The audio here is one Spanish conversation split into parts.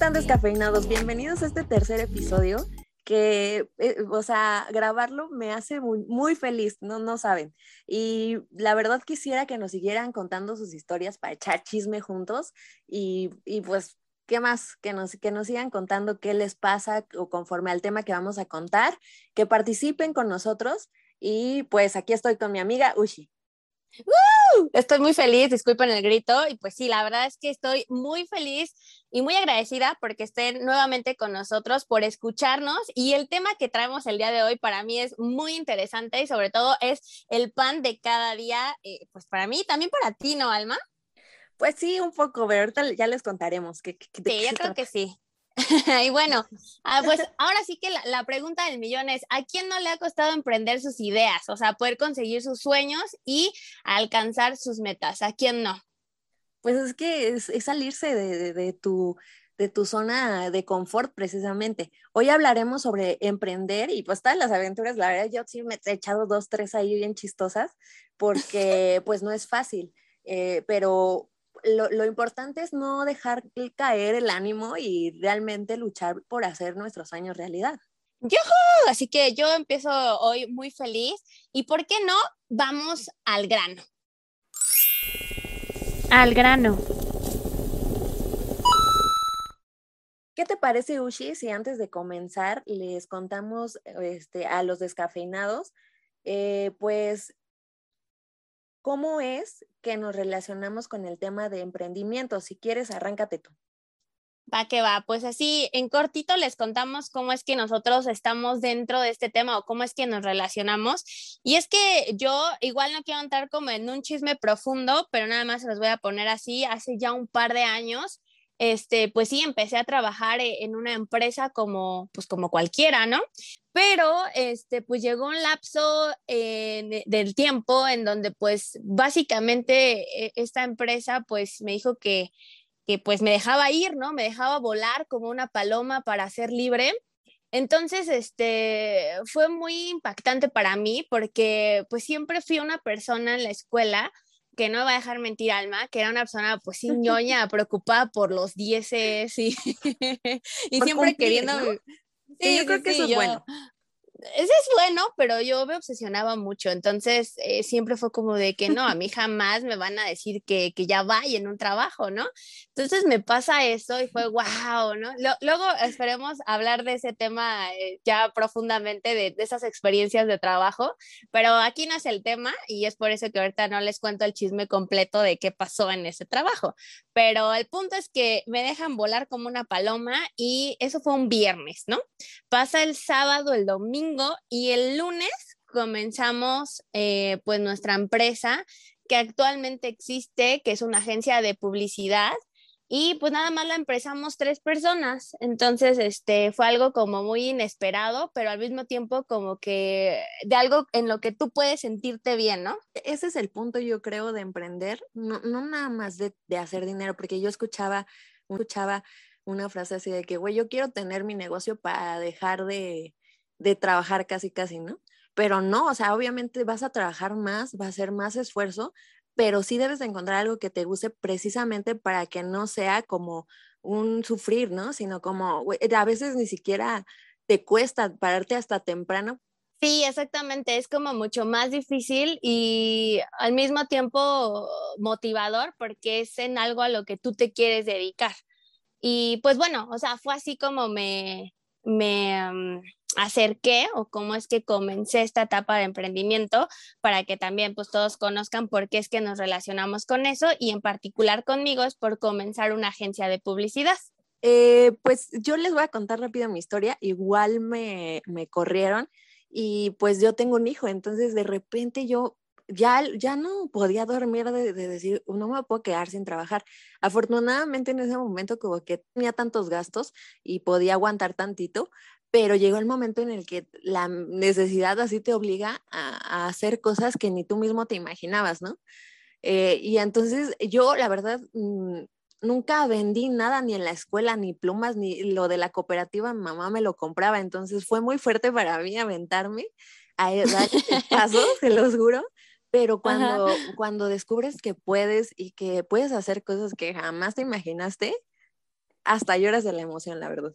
están descafeinados? Bienvenidos a este tercer episodio que, eh, o sea, grabarlo me hace muy, feliz, no, no saben. Y la verdad quisiera que nos siguieran contando sus historias para echar chisme juntos y, y pues, ¿qué más? Que nos, que nos sigan contando qué les pasa o conforme al tema que vamos a contar, que participen con nosotros y pues aquí estoy con mi amiga Ushi. Estoy muy feliz, disculpen el grito, y pues sí, la verdad es que estoy muy feliz y muy agradecida porque estén nuevamente con nosotros, por escucharnos y el tema que traemos el día de hoy para mí es muy interesante y sobre todo es el pan de cada día, eh, pues para mí, también para ti, ¿no, Alma? Pues sí, un poco, pero ahorita ya les contaremos. Que, sí, yo creo que sí. y bueno, ah, pues ahora sí que la, pregunta del millón es, ¿a quién no le ha costado emprender sus ideas? O sea, poder conseguir sus sueños y alcanzar sus metas. ¿A quién no? Pues es que es, salirse de, tu, de tu zona de confort precisamente. Hoy hablaremos sobre emprender y pues todas las aventuras, la verdad yo sí me he echado dos, tres ahí bien chistosas porque pues no es fácil, eh, pero lo, importante es no dejar caer el ánimo y realmente luchar por hacer nuestros sueños realidad. Yo, así que yo empiezo hoy muy feliz y ¿por qué no? Vamos al grano. Al grano. ¿Qué te parece, Ushi, si antes de comenzar les contamos este, a los descafeinados, eh, pues ¿Cómo es que nos relacionamos con el tema de emprendimiento? Si quieres, arráncate tú. Va que va, pues así en cortito les contamos cómo es que nosotros estamos dentro de este tema o cómo es que nos relacionamos. Y es que yo igual no quiero entrar como en un chisme profundo, pero nada más se los voy a poner así. Hace ya un par de años, este, pues sí, empecé a trabajar e, en una empresa como, pues como cualquiera, ¿no? pero este, pues llegó un lapso eh, del tiempo en donde pues básicamente eh, esta empresa pues me dijo que, que pues me dejaba ir, ¿no? Me dejaba volar como una paloma para ser libre. Entonces, este, fue muy impactante para mí porque pues siempre fui una persona en la escuela que no va a dejar mentir Alma, que era una persona pues sin ñoña, preocupada por los dieces y, y siempre queriendo... Sí, yo creo que eso es bueno ese es bueno, pero yo me obsesionaba mucho, entonces eh, siempre fue como de que no, a mí jamás me van a decir que, que ya vaya en un trabajo, ¿no? Entonces me pasa eso y fue wow, ¿no? luego esperemos hablar de ese tema eh, ya profundamente, de, de, esas experiencias de trabajo, pero aquí no es el tema y es por eso que ahorita no les cuento el chisme completo de qué pasó en ese trabajo, pero el punto es que me dejan volar como una paloma y eso fue un viernes, ¿no? Pasa el sábado, el domingo, y el lunes comenzamos eh, pues nuestra empresa que actualmente existe, que es una agencia de publicidad y pues nada más la empezamos tres personas. Entonces, este fue algo como muy inesperado, pero al mismo tiempo como que de algo en lo que tú puedes sentirte bien, ¿no? Ese es el punto, yo creo, de emprender, no, no nada más de, de, hacer dinero, porque yo escuchaba, escuchaba una frase así de que, güey, yo quiero tener mi negocio para dejar de, de trabajar casi, casi, ¿no? Pero no, o sea, obviamente vas a trabajar más, va a ser más esfuerzo, pero sí debes de encontrar algo que te guste precisamente para que no sea como un sufrir, ¿no? Sino como, a veces ni siquiera te cuesta pararte hasta temprano. Sí, exactamente, es como mucho más difícil y al mismo tiempo motivador porque es en algo a lo que tú te quieres dedicar. Y pues bueno, o sea, fue así como me, me, acerqué o cómo es que comencé esta etapa de emprendimiento para que también pues todos conozcan por qué es que nos relacionamos con eso y en particular conmigo es por comenzar una agencia de publicidad. Eh, pues yo les voy a contar rápido mi historia, igual me, me corrieron y pues yo tengo un hijo, entonces de repente yo ya, ya no podía dormir de, de, decir, no me puedo quedar sin trabajar. Afortunadamente en ese momento como que tenía tantos gastos y podía aguantar tantito, pero llegó el momento en el que la necesidad así te obliga a, hacer cosas que ni tú mismo te imaginabas, ¿no? Eh, y entonces yo, la verdad, mm, nunca vendí nada ni en la escuela, ni plumas, ni lo de la cooperativa, mamá me lo compraba, entonces fue muy fuerte para mí aventarme a e, dar ese paso, se los juro, pero cuando, cuando descubres que puedes y que puedes hacer cosas que jamás te imaginaste, hasta lloras de la emoción, la verdad.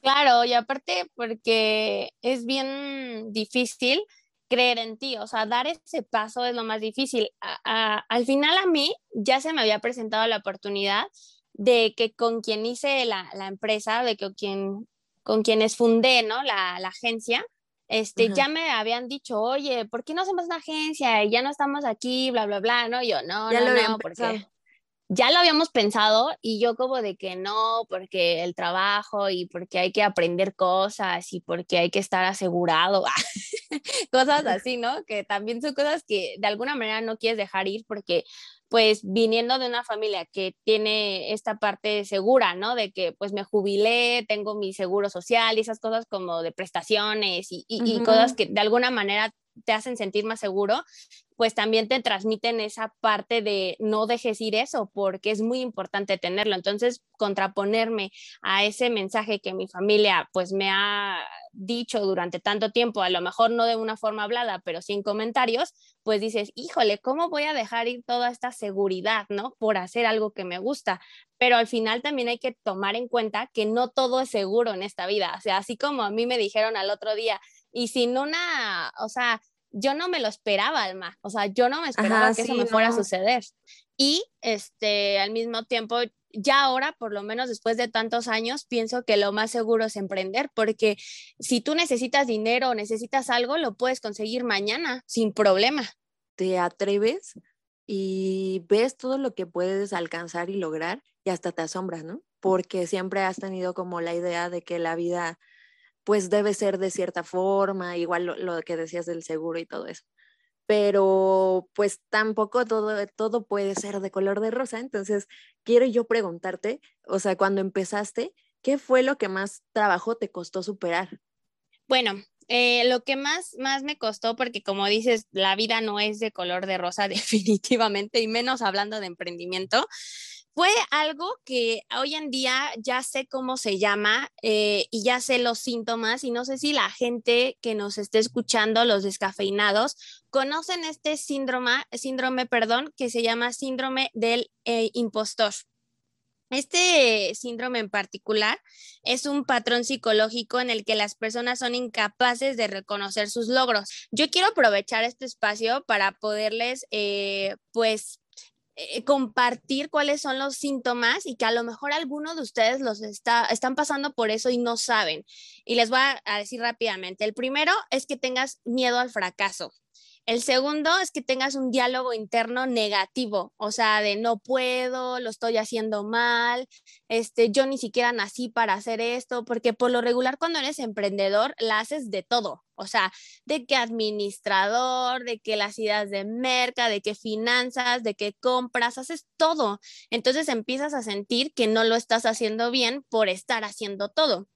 Claro, y aparte porque es bien difícil creer en ti, o sea, dar ese paso es lo más difícil. al final a mí ya se me había presentado la oportunidad de que con quien hice la, empresa, de que quien, con quienes fundé, ¿no? La, agencia, este, ya me habían dicho, oye, ¿por qué no hacemos una agencia? Y ya no estamos aquí, bla, bla, bla, ¿no? yo, no, ya no, no, porque ya lo habíamos pensado y yo como de que no, porque el trabajo y porque hay que aprender cosas y porque hay que estar asegurado, cosas así, ¿no? Que también son cosas que de alguna manera no quieres dejar ir porque pues viniendo de una familia que tiene esta parte segura, ¿no? De que pues me jubilé, tengo mi seguro social y esas cosas como de prestaciones y, y cosas que de alguna manera te hacen sentir más seguro, pues también te transmiten esa parte de no dejes ir eso, porque es muy importante tenerlo. Entonces, contraponerme a ese mensaje que mi familia pues me ha dicho durante tanto tiempo, a lo mejor no de una forma hablada, pero sin comentarios, pues dices, híjole, ¿cómo voy a dejar ir toda esta seguridad, ¿no? Por hacer algo que me gusta. Pero al final también hay que tomar en cuenta que no todo es seguro en esta vida. O sea, así como a mí me dijeron al otro día, y sin una, o sea, yo no me lo esperaba, Alma, o sea, yo no me esperaba que eso me fuera a suceder. Y este, al mismo tiempo, ya ahora, por lo menos después de tantos años, pienso que lo más seguro es emprender, porque si tú necesitas dinero o necesitas algo, lo puedes conseguir mañana sin problema. Te atreves y ves todo lo que puedes alcanzar y lograr y hasta te asombras, ¿no? Porque siempre has tenido como la idea de que la vida pues debe ser de cierta forma, igual lo, que decías del seguro y todo eso. Pero pues tampoco todo, todo puede ser de color de rosa. Entonces, quiero yo preguntarte, o sea, cuando empezaste, ¿qué fue lo que más trabajo te costó superar? Bueno, eh, lo que más, más me costó, porque como dices, la vida no es de color de rosa definitivamente, y menos hablando de emprendimiento, fue algo que hoy en día ya sé cómo se llama eh, y ya sé los síntomas y no sé si la gente que nos esté escuchando, los descafeinados, conocen este síndrome, síndrome perdón, que se llama síndrome del eh, impostor. Este síndrome en particular es un patrón psicológico en el que las personas son incapaces de reconocer sus logros. Yo quiero aprovechar este espacio para poderles, eh, pues, eh, compartir cuáles son los síntomas y que a lo mejor alguno de ustedes los está, están pasando por eso y no saben. Y les voy a decir rápidamente. El primero es que tengas miedo al fracaso. El segundo es que tengas un diálogo interno negativo, o sea, de no puedo, lo estoy haciendo mal, este, yo ni siquiera nací para hacer esto, porque por lo regular cuando eres emprendedor la haces de todo, o sea, de que administrador, de que las ideas de merca, de que finanzas, de que compras, haces todo. Entonces empiezas a sentir que no lo estás haciendo bien por estar haciendo todo.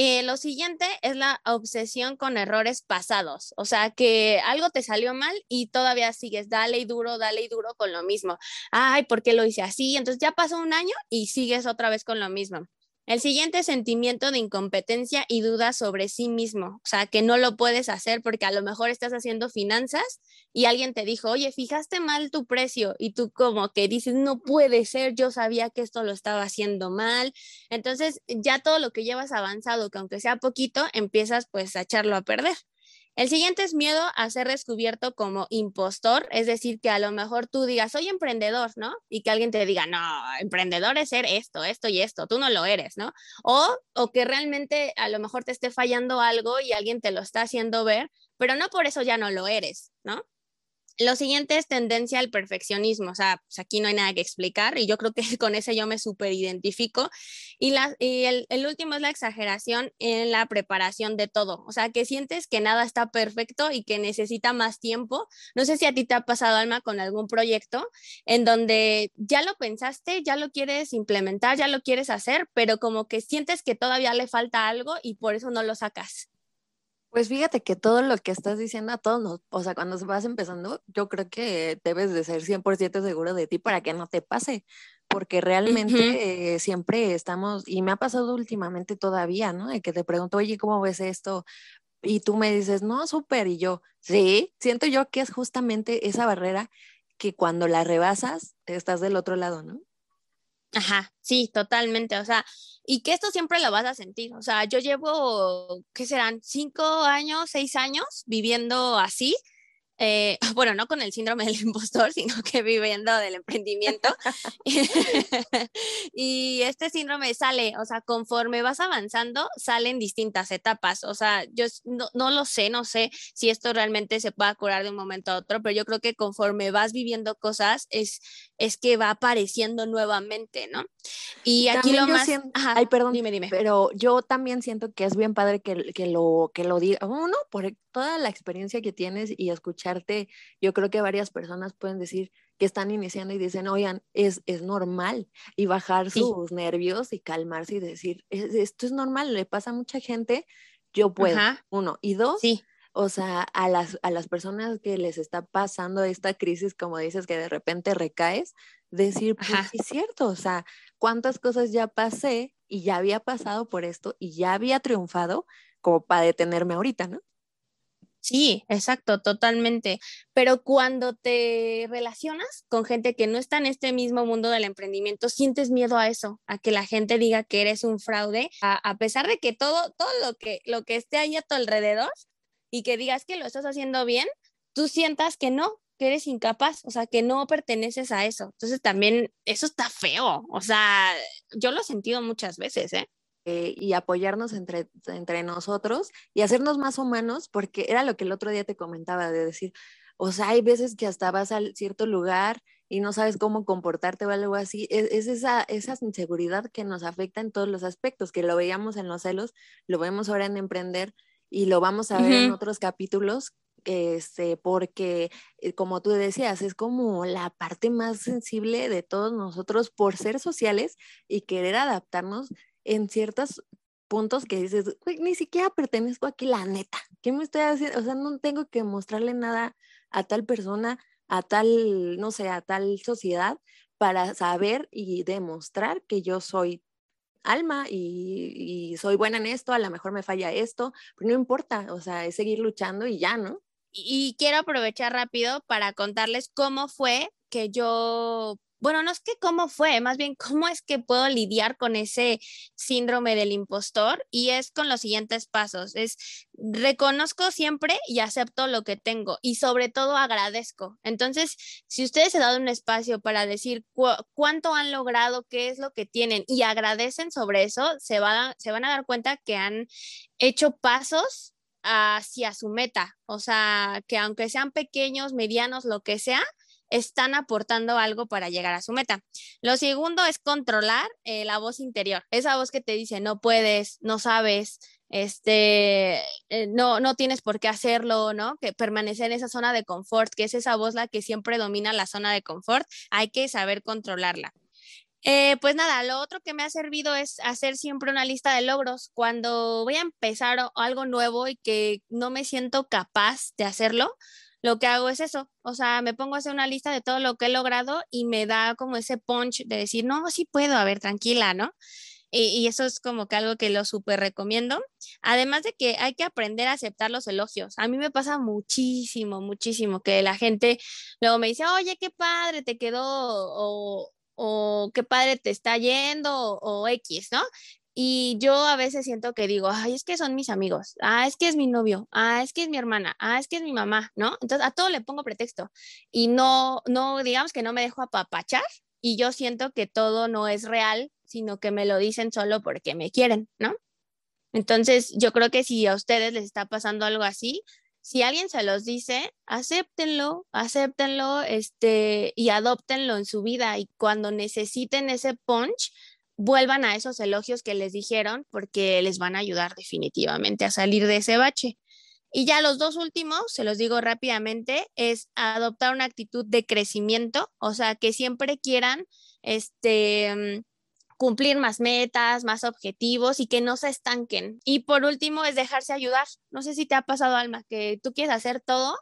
Eh, lo siguiente es la obsesión con errores pasados, o sea, que algo te salió mal y todavía sigues, dale y duro, dale y duro con lo mismo. Ay, ¿por qué lo hice así? Entonces ya pasó un año y sigues otra vez con lo mismo. El siguiente sentimiento de incompetencia y duda sobre sí mismo, o sea, que no lo puedes hacer porque a lo mejor estás haciendo finanzas y alguien te dijo, oye, fijaste mal tu precio y tú como que dices, no puede ser, yo sabía que esto lo estaba haciendo mal. Entonces ya todo lo que llevas avanzado, que aunque sea poquito, empiezas pues a echarlo a perder. El siguiente es miedo a ser descubierto como impostor, es decir, que a lo mejor tú digas, soy emprendedor, ¿no? Y que alguien te diga, no, emprendedor es ser esto, esto y esto, tú no lo eres, ¿no? O, o que realmente a lo mejor te esté fallando algo y alguien te lo está haciendo ver, pero no por eso ya no lo eres, ¿no? Lo siguiente es tendencia al perfeccionismo, o sea, pues aquí no hay nada que explicar y yo creo que con ese yo me súper identifico. Y, la, y el, último es la exageración en la preparación de todo, o sea, que sientes que nada está perfecto y que necesita más tiempo. No sé si a ti te ha pasado, Alma, con algún proyecto en donde ya lo pensaste, ya lo quieres implementar, ya lo quieres hacer, pero como que sientes que todavía le falta algo y por eso no lo sacas. Pues fíjate que todo lo que estás diciendo a todos nos, o sea, cuando vas empezando, yo creo que debes de ser 100% seguro de ti para que no te pase, porque realmente eh, siempre estamos, y me ha pasado últimamente todavía, ¿no? De que te pregunto, oye, ¿cómo ves esto? Y tú me dices, no, súper, y yo, sí, siento yo que es justamente esa barrera que cuando la rebasas, estás del otro lado, ¿no? Ajá, sí, totalmente. O sea, y que esto siempre lo vas a sentir. O sea, yo llevo, ¿qué serán? Cinco años, seis años viviendo así eh, bueno, no con el síndrome del impostor, sino que viviendo del emprendimiento. y este síndrome sale, o sea, conforme vas avanzando, salen distintas etapas. O sea, yo no, no, lo sé, no sé si esto realmente se pueda curar de un momento a otro, pero yo creo que conforme vas viviendo cosas, es, es que va apareciendo nuevamente, ¿no? Y aquí lo más... ay, perdón, dime, dime. Pero yo también siento que es bien padre que, que lo, que lo diga uno, por toda la experiencia que tienes y escucharte, yo creo que varias personas pueden decir que están iniciando y dicen, oigan, es, es normal, y bajar sus nervios y calmarse y decir, esto es normal, le pasa a mucha gente, yo puedo, uno. Y dos, sí o sea, a las, a las personas que les está pasando esta crisis, como dices, que de repente recaes, decir, pues es cierto, o sea, cuántas cosas ya pasé y ya había pasado por esto y ya había triunfado como para detenerme ahorita, ¿no? Sí, exacto, totalmente. Pero cuando te relacionas con gente que no está en este mismo mundo del emprendimiento, sientes miedo a eso, a que la gente diga que eres un fraude, a, a pesar de que todo, todo lo que, lo que esté ahí a tu alrededor y que digas que lo estás haciendo bien, tú sientas que no, que eres incapaz, o sea, que no perteneces a eso. Entonces también eso está feo, o sea, yo lo he sentido muchas veces, ¿eh? eh y apoyarnos entre, entre nosotros y hacernos más humanos, porque era lo que el otro día te comentaba, de decir, o sea, hay veces que hasta vas a cierto lugar y no sabes cómo comportarte o algo así. Es, es, esa, esa inseguridad que nos afecta en todos los aspectos, que lo veíamos en los celos, lo vemos ahora en emprender, y lo vamos a ver en otros capítulos, este, porque eh, como tú decías, es como la parte más sensible de todos nosotros por ser sociales y querer adaptarnos en ciertos puntos que dices, ni siquiera pertenezco aquí, la neta, ¿qué me estoy haciendo? O sea, no tengo que mostrarle nada a tal persona, a tal, no sé, a tal sociedad para saber y demostrar que yo soy alma y, soy buena en esto, a lo mejor me falla esto, pero no importa, o sea, es seguir luchando y ya, ¿no? Y, quiero aprovechar rápido para contarles cómo fue que yo bueno, no es que cómo fue, más bien cómo es que puedo lidiar con ese síndrome del impostor y es con los siguientes pasos. Es reconozco siempre y acepto lo que tengo y sobre todo agradezco. Entonces, si ustedes se dado un espacio para decir cuánto han logrado, qué es lo que tienen y agradecen sobre eso, se, se van a dar cuenta que han hecho pasos hacia su meta. O sea, que aunque sean pequeños, medianos, lo que sea, están aportando algo para llegar a su meta. Lo segundo es controlar eh, la voz interior, esa voz que te dice no puedes, no sabes, este, eh, no, no tienes por qué hacerlo, ¿no? Que permanecer en esa zona de confort, que es esa voz la que siempre domina la zona de confort, hay que saber controlarla. Eh, pues nada, lo otro que me ha servido es hacer siempre una lista de logros. Cuando voy a empezar algo nuevo y que no me siento capaz de hacerlo, lo que hago es eso, o sea, me pongo a hacer una lista de todo lo que he logrado y me da como ese punch de decir, no, sí puedo, a ver, tranquila, ¿no? Y, eso es como que algo que lo súper recomiendo. Además de que hay que aprender a aceptar los elogios. A mí me pasa muchísimo, muchísimo que la gente luego me dice, oye, qué padre te quedó, o, qué padre te está yendo, o X, ¿no? Y yo a veces siento que digo, ay, es que son mis amigos, ah, es que es mi novio, ah, es que es mi hermana, ah, es que es mi mamá, ¿no? Entonces a todo le pongo pretexto y no, no, digamos que no me dejo apapachar y yo siento que todo no es real, sino que me lo dicen solo porque me quieren, ¿no? Entonces yo creo que si a ustedes les está pasando algo así, si alguien se los dice, acéptenlo, acéptenlo, este, y adóptenlo en su vida y cuando necesiten ese punch, vuelvan a esos elogios que les dijeron porque les van a ayudar definitivamente a salir de ese bache. Y ya los dos últimos, se los digo rápidamente, es adoptar una actitud de crecimiento, o sea, que siempre quieran este cumplir más metas, más objetivos y que no se estanquen. Y por último es dejarse ayudar. No sé si te ha pasado, Alma, que tú quieres hacer todo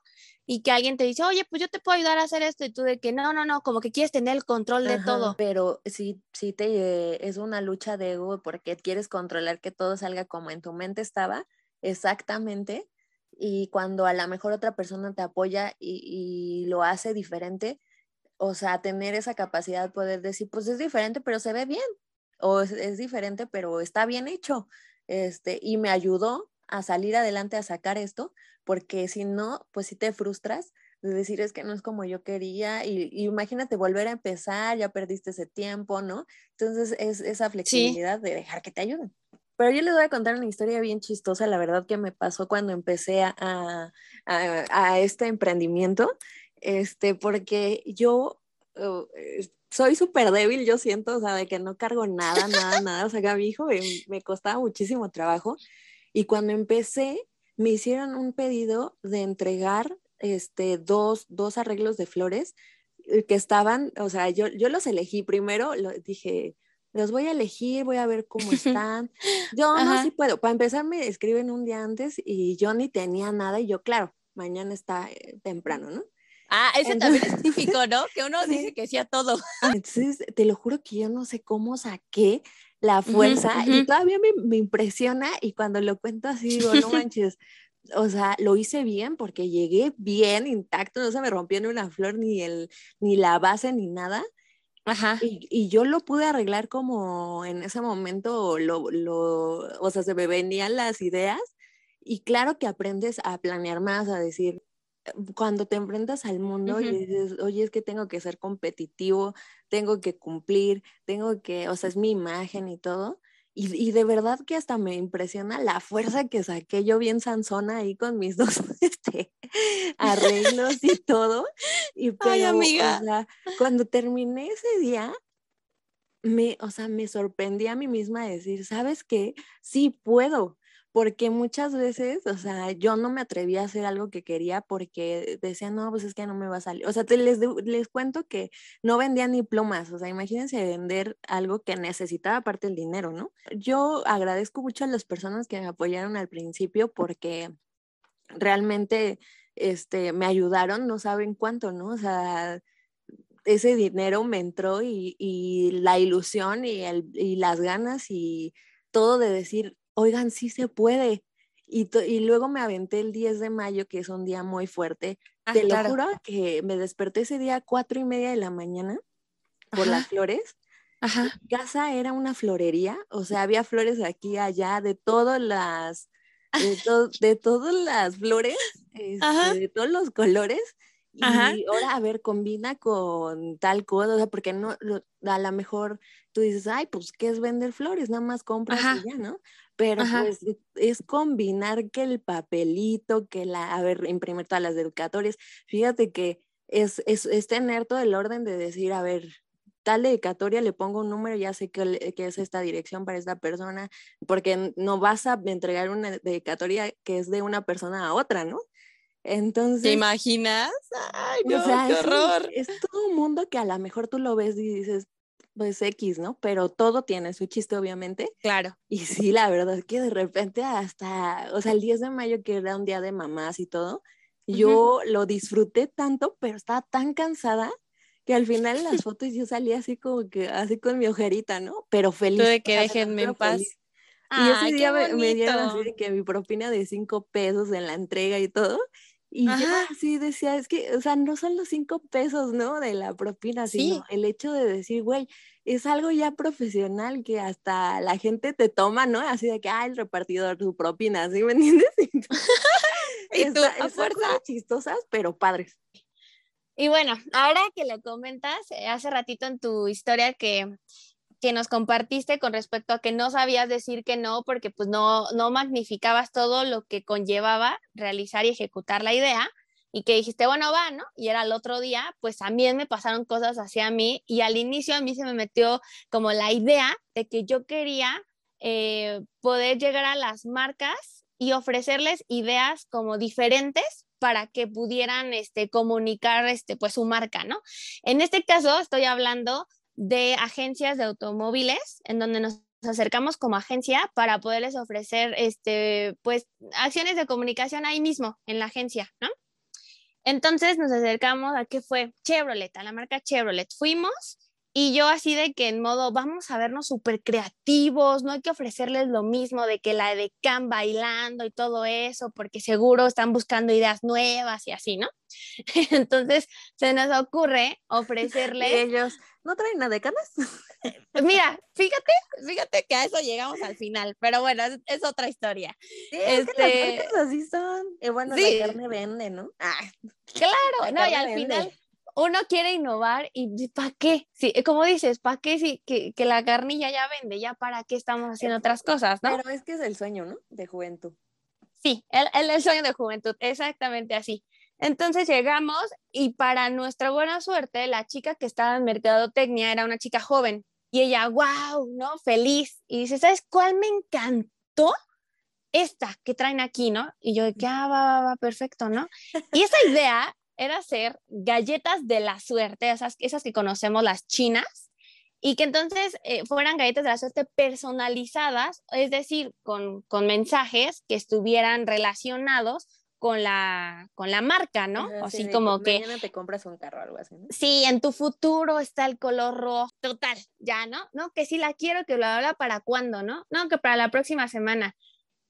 y que alguien te dice, oye, pues yo te puedo ayudar a hacer esto y tú de que no, no, no, como que quieres tener el control de todo. Pero sí, sí te es una lucha de ego porque quieres controlar que todo salga como en tu mente estaba, exactamente. Y cuando a lo mejor otra persona te apoya y, y lo hace diferente, o sea, tener esa capacidad de poder decir, pues es diferente, pero se ve bien. O es, diferente, pero está bien hecho. Este, y me ayudó a salir adelante a sacar esto, porque si no, pues si te frustras de decir es que no es como yo quería y, imagínate volver a empezar, ya perdiste ese tiempo, ¿no? Entonces es esa flexibilidad de dejar que te ayuden. Pero yo les voy a contar una historia bien chistosa, la verdad que me pasó cuando empecé a, a, a este emprendimiento, este, porque yo uh, soy súper débil, yo siento, o sea, de que no cargo nada, nada, nada, o sea, que a mi hijo me, me costaba muchísimo trabajo y cuando empecé me hicieron un pedido de entregar este, dos, dos arreglos de flores eh, que estaban, o sea, yo, yo los elegí primero, lo, dije, los voy a elegir, voy a ver cómo están. Yo no, sí puedo. Para empezar, me escriben un día antes y yo ni tenía nada y yo, claro, mañana está eh, temprano, ¿no? Ah, ese también es típico, ¿no? Que uno dice que sí a todo. Entonces, te lo juro que yo no sé cómo saqué la fuerza y todavía me, me, impresiona y cuando lo cuento así digo, no manches, o sea, lo hice bien porque llegué bien intacto, no se me rompió ni una flor, ni, el, ni la base, ni nada. Ajá. Y, y, yo lo pude arreglar como en ese momento, lo, lo, o sea, se me venían las ideas y claro que aprendes a planear más, a decir, cuando te enfrentas al mundo y dices, oye, es que tengo que ser competitivo, tengo que cumplir, tengo que, o sea, es mi imagen y todo. Y, y, de verdad que hasta me impresiona la fuerza que saqué yo bien Sansona ahí con mis dos este, arreglos y todo. Y pero, Ay, amiga. O sea, cuando terminé ese día, me, o sea, me sorprendí a mí misma decir, ¿sabes qué? Sí puedo porque muchas veces, o sea, yo no me atrevía a hacer algo que quería porque decía, no, pues es que no me va a salir. O sea, te les, les cuento que no vendía ni plumas, o sea, imagínense vender algo que necesitaba aparte el dinero, ¿no? Yo agradezco mucho a las personas que me apoyaron al principio porque realmente este, me ayudaron, no saben cuánto, ¿no? O sea, ese dinero me entró y, y la ilusión y, el, y las ganas y todo de decir, oigan, sí se puede. Y, y, luego me aventé el 10 de mayo, que es un día muy fuerte. Ah, Te lo juro que me desperté ese día a cuatro y media de la mañana por las flores. Ajá. Mi casa era una florería, o sea, había flores aquí, allá, de todas las, de, de todas las flores, este, de todos los colores. Y ahora, a ver, combina con tal cosa, o sea, porque no, a lo mejor tú dices, ay, pues, ¿qué es vender flores? Nada más compras y ya, ¿no? Pero pues es combinar que el papelito, que la, a ver, imprimir todas las dedicatorias. Fíjate que es, es, es tener todo el orden de decir, a ver, tal dedicatoria le pongo un número, ya sé que, que, es esta dirección para esta persona, porque no vas a entregar una dedicatoria que es de una persona a otra, ¿no? Entonces. ¿Te imaginas? Ay, no, qué horror. Es, es, todo un mundo que a lo mejor tú lo ves y dices, pues X, ¿no? Pero todo tiene su chiste, obviamente. Claro. Y sí, la verdad es que de repente hasta, o sea, el 10 de mayo, que era un día de mamás y todo, yo lo disfruté tanto, pero estaba tan cansada que al final en las fotos yo salí así como que, así con mi ojerita, ¿no? Pero feliz. de que déjenme en paz. Y ese día me, dieron así de que mi propina de cinco pesos en la entrega y todo. Y yo así decía, es que, o sea, no son los cinco pesos, ¿no? De la propina, sino el hecho de decir, güey, es algo ya profesional que hasta la gente te toma, ¿no? Así de que, ah, el repartidor, su propina, ¿sí me entiendes? y tú, a fuerza. chistosas, pero padres. Y bueno, ahora que lo comentas, eh, hace ratito en tu historia que que nos compartiste con respecto a que no sabías decir que no porque pues no, no magnificabas todo lo que conllevaba realizar y ejecutar la idea y que dijiste, bueno, va, ¿no? Y era el otro día, pues también me pasaron cosas hacia mí y al inicio a mí se me metió como la idea de que yo quería eh, poder llegar a las marcas y ofrecerles ideas como diferentes para que pudieran este, comunicar este, pues su marca, ¿no? En este caso estoy hablando de agencias de automóviles en donde nos acercamos como agencia para poderles ofrecer este pues acciones de comunicación ahí mismo en la agencia, ¿no? Entonces nos acercamos a qué fue Chevrolet, a la marca Chevrolet. Fuimos Y yo así de que en modo, vamos a vernos súper creativos, no hay que ofrecerles lo mismo de que la de Can bailando y todo eso, porque seguro están buscando ideas nuevas y así, ¿no? Entonces se nos ocurre ofrecerles... Y ellos, ¿no traen nada de canas? Mira, fíjate, fíjate que a eso llegamos al final, pero bueno, es, otra historia. Sí, es que las este, así son. Y bueno, la carne vende, ¿no? Ah, claro, no, y al final uno quiere innovar y ¿para qué? Sí, como dices, ¿para qué si que, que, la carnilla ya vende? ¿Ya para qué estamos haciendo otras cosas, no? Pero es que es el sueño, ¿no? De juventud. Sí, el, el, sueño de juventud, exactamente así. Entonces llegamos y para nuestra buena suerte, la chica que estaba en mercadotecnia era una chica joven y ella, wow, ¿no? Feliz. Y dice, ¿sabes cuál me encantó? Esta que traen aquí, ¿no? Y yo, que, ah, va, va, va, perfecto, ¿no? Y esa idea era hacer galletas de la suerte, esas, esas que conocemos las chinas, y que entonces eh, fueran galletas de la suerte personalizadas, es decir, con, con, mensajes que estuvieran relacionados con la, con la marca, ¿no? así como que... Mañana te compras un carro o algo así, ¿no? Sí, en tu futuro está el color rojo, total, ya, ¿no? No, que sí la quiero, que lo habla para cuándo, ¿no? No, que para la próxima semana.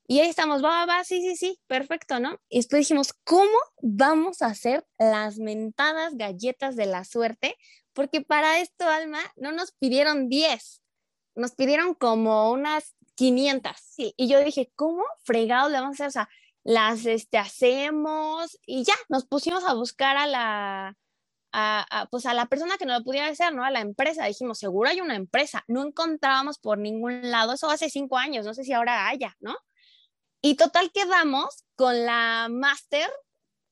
Y ahí estamos, va, va, sí, sí, sí, perfecto, ¿no? Y después dijimos, ¿cómo vamos a hacer las mentadas galletas de la suerte? Porque para esto, Alma, no nos pidieron 10, nos pidieron como unas 500. Sí. Y yo dije, ¿cómo fregado le vamos a hacer? O sea, las este, hacemos y ya, nos pusimos a buscar a la, a, pues a la persona que nos lo pudiera hacer, ¿no? A la empresa. Dijimos, seguro hay una empresa. No encontrábamos por ningún lado. Eso hace cinco años. No sé si ahora haya, ¿no? Y total quedamos con la máster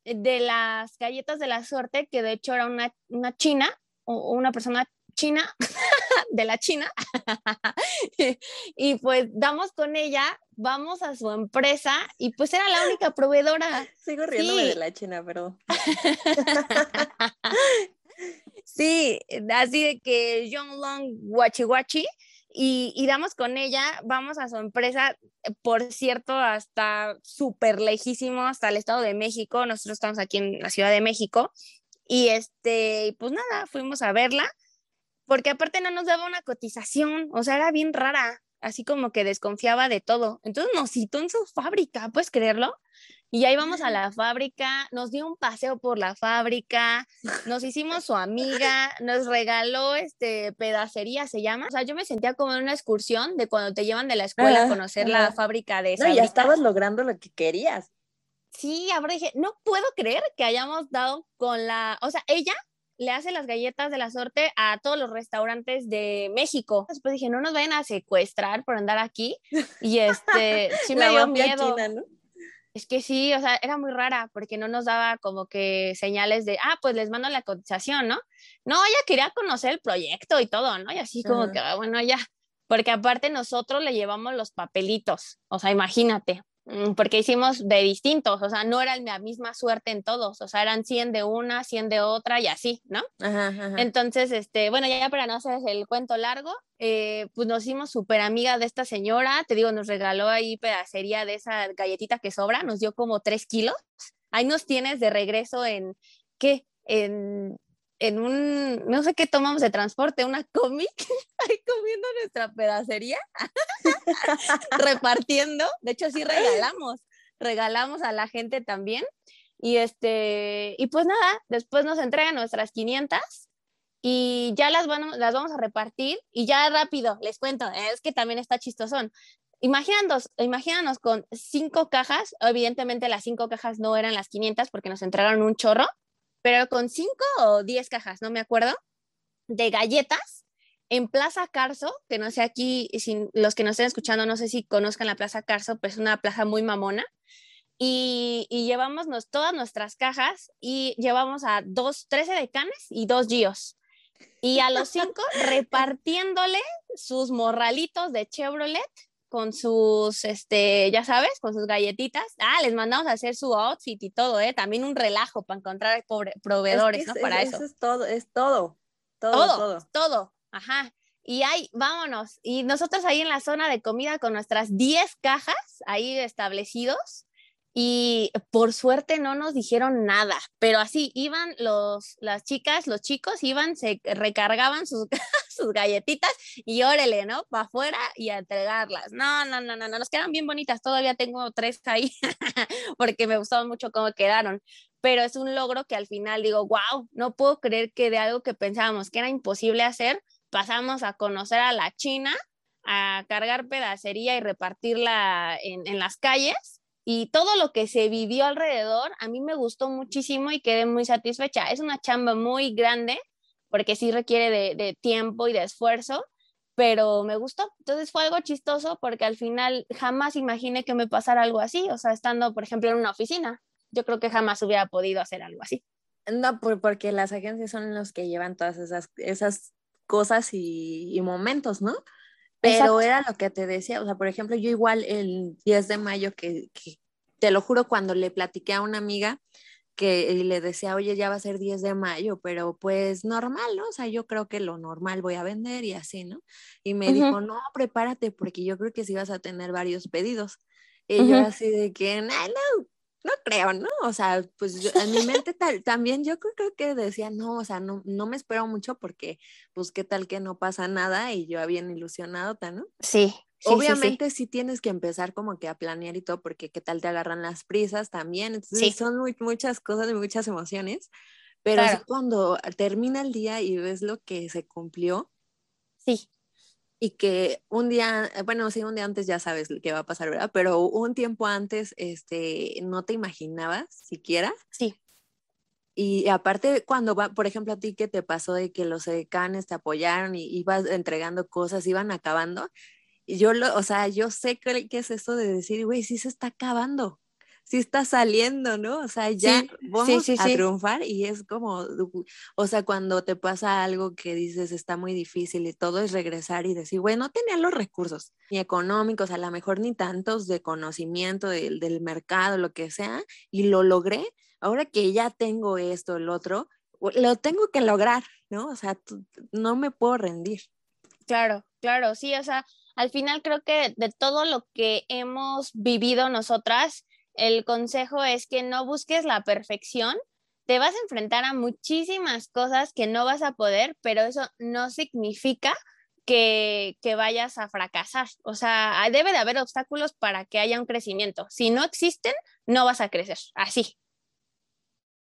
de las galletas de la suerte, que de hecho era una, una china o una persona china de la China. y pues damos con ella, vamos a su empresa y pues era la única proveedora. Sigo riéndome de la China, pero... sí, así de que John Long Guachi Guachi y, damos con ella, vamos a su empresa, eh, por cierto, hasta súper lejísimo, hasta el Estado de México, nosotros estamos aquí en la Ciudad de México, y este, pues nada, fuimos a verla, porque aparte no nos daba una cotización, o sea, era bien rara, así como que desconfiaba de todo, entonces nos citó en su fábrica, ¿puedes creerlo? Y ahí vamos a la fábrica, nos dio un paseo por la fábrica, nos hicimos su amiga, nos regaló este pedacería, se llama. O sea, yo me sentía como en una excursión de cuando te llevan de la escuela a conocer la fábrica de esa. No, ya estabas logrando lo que querías. Sí, ahora dije, no puedo creer que hayamos dado con la, o sea, ella le hace las galletas de la suerte a todos los restaurantes de México. Después dije, no nos vayan a secuestrar por andar aquí. Y este, sí me dio miedo. China, ¿no? Es que sí, o sea, era muy rara porque no nos daba como que señales de, ah, pues les mando la cotización, ¿no? No, ella quería conocer el proyecto y todo, ¿no? Y así como que, ah, bueno, ya, porque aparte nosotros le llevamos los papelitos, o sea, imagínate, porque hicimos de distintos, o sea, no era la misma suerte en todos, o sea, eran 100 de una, 100 de otra y así, ¿no? Entonces, este, bueno, ya para no hacer el cuento largo, eh, pues nos hicimos súper amiga de esta señora, te digo, nos regaló ahí pedacería de esa galletita que sobra, nos dio como 3 kilos, ahí nos tienes de regreso en, ¿qué? En en un, no sé qué tomamos de transporte, una cómic, ahí comiendo nuestra pedacería, repartiendo, de hecho sí regalamos, regalamos a la gente también, y este, y pues nada, después nos entregan nuestras 500 y ya las, vamos, las vamos a repartir. Y ya rápido, les cuento, es que también está chistosón. Imagínanos, imagínanos con cinco cajas, evidentemente las cinco cajas no eran las 500 porque nos entregaron un chorro, pero con cinco o diez cajas, no me acuerdo, de galletas en Plaza Carso, que no sé aquí, si los que nos estén escuchando, no sé si conozcan la Plaza Carso, pero es una plaza muy mamona. Y, llevamos todas nuestras cajas y llevamos a dos, 13 decanes y dos gios. Y a los cinco repartiéndole sus morralitos de Chevrolet con sus, este, ya sabes, con sus galletitas. Ah, les mandamos a hacer su outfit y todo, ¿eh? También un relajo para encontrar proveedores, ¿no? Para eso. Eso es todo, es todo. Todo, todo. Todo, todo. ajá. Y ahí, vámonos. Y nosotros ahí en la zona de comida con nuestras 10 cajas ahí establecidos. Y por suerte no nos dijeron nada, pero así iban los, las chicas, los chicos iban, se recargaban sus, sus galletitas y órele, ¿no? Para afuera y a entregarlas. No, no, no, no, no, nos quedan bien bonitas, todavía tengo tres ahí porque me gustaba mucho cómo quedaron, pero es un logro que al final digo, wow, no puedo creer que de algo que pensábamos que era imposible hacer, pasamos a conocer a la China, a cargar pedacería y repartirla en, en las calles y todo lo que se vivió alrededor, a mí me gustó muchísimo y quedé muy satisfecha. Es una chamba muy grande porque sí requiere de, tiempo y de esfuerzo, pero me gustó. Entonces fue algo chistoso porque al final jamás imaginé que me pasara algo así, o sea, estando, por ejemplo, en una oficina. Yo creo que jamás hubiera podido hacer algo así. No, porque las agencias son los que llevan todas esas, esas cosas y momentos, ¿no? Pero era lo que te decía, o sea, por ejemplo, yo igual el 10 de mayo, que, te lo juro, cuando le platiqué a una amiga que le decía, oye, ya va a ser 10 de mayo, pero pues normal, ¿no? O sea, yo creo que lo normal voy a vender y así, ¿no? Y me dijo, no, prepárate, porque yo creo que sí vas a tener varios pedidos. Y yo así de que, no, no, no creo, ¿no? O sea, pues en mi mente tal, también yo creo, que decía, no, o sea, no, no me espero mucho porque, pues, qué tal que no pasa nada y yo bien ilusionado, ¿no? Sí. Obviamente sí, tienes que empezar como que a planear y todo, porque qué tal te agarran las prisas también. Entonces son muchas cosas y muchas emociones, pero cuando termina el día y ves lo que se cumplió. Sí y que un día, bueno, sí, un día antes ya sabes qué va a pasar, ¿verdad? Pero un tiempo antes, este, no te imaginabas siquiera. Sí. Y aparte, cuando va, por ejemplo, a ti que te pasó de que los canes te apoyaron y ibas entregando cosas, iban acabando, y yo lo, o sea, yo sé que, es eso de decir, güey, sí se está acabando sí está saliendo, ¿no? O sea, ya vamos a triunfar y es como, o sea, cuando te pasa algo que dices está muy difícil y todo es regresar y decir, bueno, no tenía los recursos ni económicos, a lo mejor ni tantos de conocimiento del, del mercado, lo que sea, y lo logré. Ahora que ya tengo esto, el otro, lo tengo que lograr, ¿no? O sea, no me puedo rendir. Claro, claro, sí, o sea, al final creo que de todo lo que hemos vivido nosotras, el consejo es que no busques la perfección. Te vas a enfrentar a muchísimas cosas que no vas a poder, pero eso no significa que, vayas a fracasar. O sea, debe de haber obstáculos para que haya un crecimiento. Si no existen, no vas a crecer. Así.